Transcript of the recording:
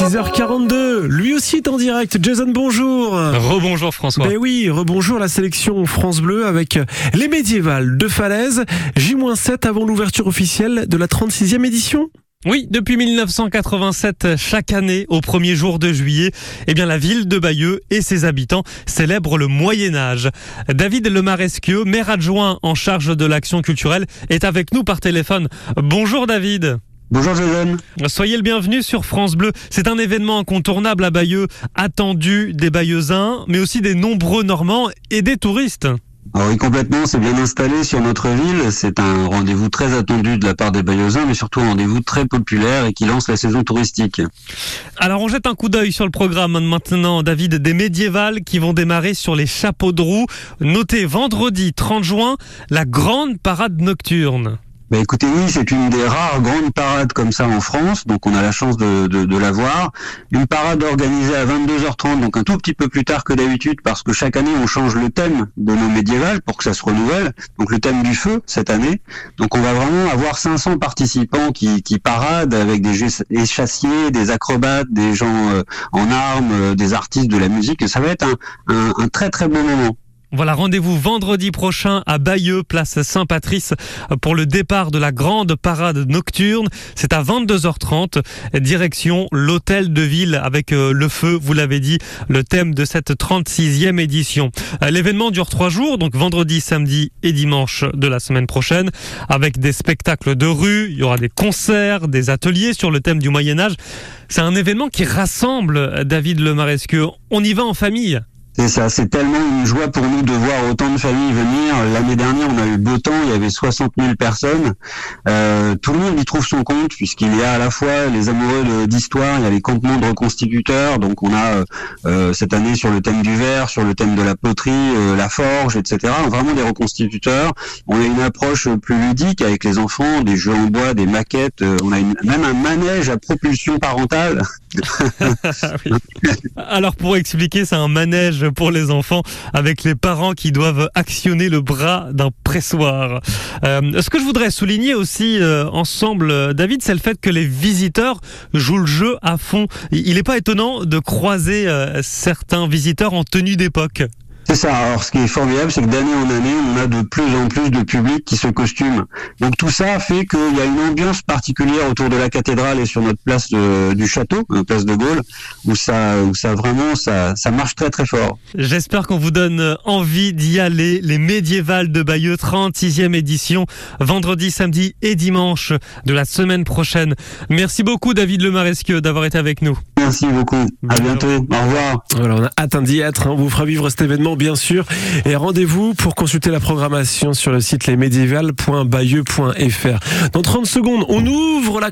6h42, lui aussi est en direct. Jason, bonjour. Rebonjour François. Ben oui, rebonjour la sélection France Bleu avec les médiévales de Falaise. J-7 avant l'ouverture officielle de la 36e édition. Oui, depuis 1987, chaque année, au premier jour de juillet, eh bien, la ville de Bayeux et ses habitants célèbrent le Moyen Âge. David Lemaresquieu, maire adjoint en charge de l'action culturelle, est avec nous par téléphone. Bonjour David. Bonjour Jason. Soyez le bienvenu sur France Bleu. C'est un événement incontournable à Bayeux, attendu des Bayeuxins, mais aussi des nombreux Normands et des touristes. Alors oui, complètement, c'est bien installé sur notre ville. C'est un rendez-vous très attendu de la part des Bayeuxins, mais surtout un rendez-vous très populaire et qui lance la saison touristique. Alors on jette un coup d'œil sur le programme maintenant, David, des médiévales qui vont démarrer sur les chapeaux de roue. Notez vendredi 30 juin, la grande parade nocturne. Bah écoutez, oui, c'est une des rares grandes parades comme ça en France, donc on a la chance de, de, la voir. Une parade organisée à 22h30, donc un tout petit peu plus tard que d'habitude, parce que chaque année on change le thème de nos médiévales pour que ça se renouvelle. Donc le thème du feu cette année. Donc on va vraiment avoir 500 participants qui, qui paradent avec des, des chassiers, des acrobates, des gens euh, en armes, euh, des artistes de la musique. Et ça va être un, un, un très très bon moment. Voilà, rendez-vous vendredi prochain à Bayeux, place Saint-Patrice, pour le départ de la grande parade nocturne. C'est à 22h30, direction l'hôtel de ville avec euh, le feu, vous l'avez dit, le thème de cette 36e édition. Euh, l'événement dure trois jours, donc vendredi, samedi et dimanche de la semaine prochaine, avec des spectacles de rue, il y aura des concerts, des ateliers sur le thème du Moyen-Âge. C'est un événement qui rassemble David Lemaresque. On y va en famille. C'est ça, c'est tellement une joie pour nous de voir autant de familles venir. L'année dernière, on a eu beau temps, il y avait 60 000 personnes. Euh, tout le monde y trouve son compte, puisqu'il y a à la fois les amoureux d'histoire, il y a les campements de reconstituteurs, donc on a euh, cette année sur le thème du verre, sur le thème de la poterie, euh, la forge, etc. Vraiment des reconstituteurs. On a une approche plus ludique avec les enfants, des jeux en bois, des maquettes. Euh, on a même un manège à propulsion parentale. Alors pour expliquer, c'est un manège pour les enfants avec les parents qui doivent actionner le bras d'un pressoir. Euh, ce que je voudrais souligner aussi euh, ensemble, David, c'est le fait que les visiteurs jouent le jeu à fond. Il n'est pas étonnant de croiser euh, certains visiteurs en tenue d'époque. C'est ça. Alors, ce qui est formidable, c'est que d'année en année, on a de plus en plus de public qui se costume. Donc, tout ça fait qu'il y a une ambiance particulière autour de la cathédrale et sur notre place de, du château, la place de Gaulle, où ça, où ça vraiment, ça, ça marche très très fort. J'espère qu'on vous donne envie d'y aller. Les médiévales de Bayeux, 36e édition, vendredi, samedi et dimanche de la semaine prochaine. Merci beaucoup, David Lemaresque, d'avoir été avec nous. Merci beaucoup. À bientôt. Au revoir. Voilà, on a hâte d'y être. On vous fera vivre cet événement, bien sûr. Et rendez-vous pour consulter la programmation sur le site lesmédiévales.bayeux.fr. Dans 30 secondes, on ouvre la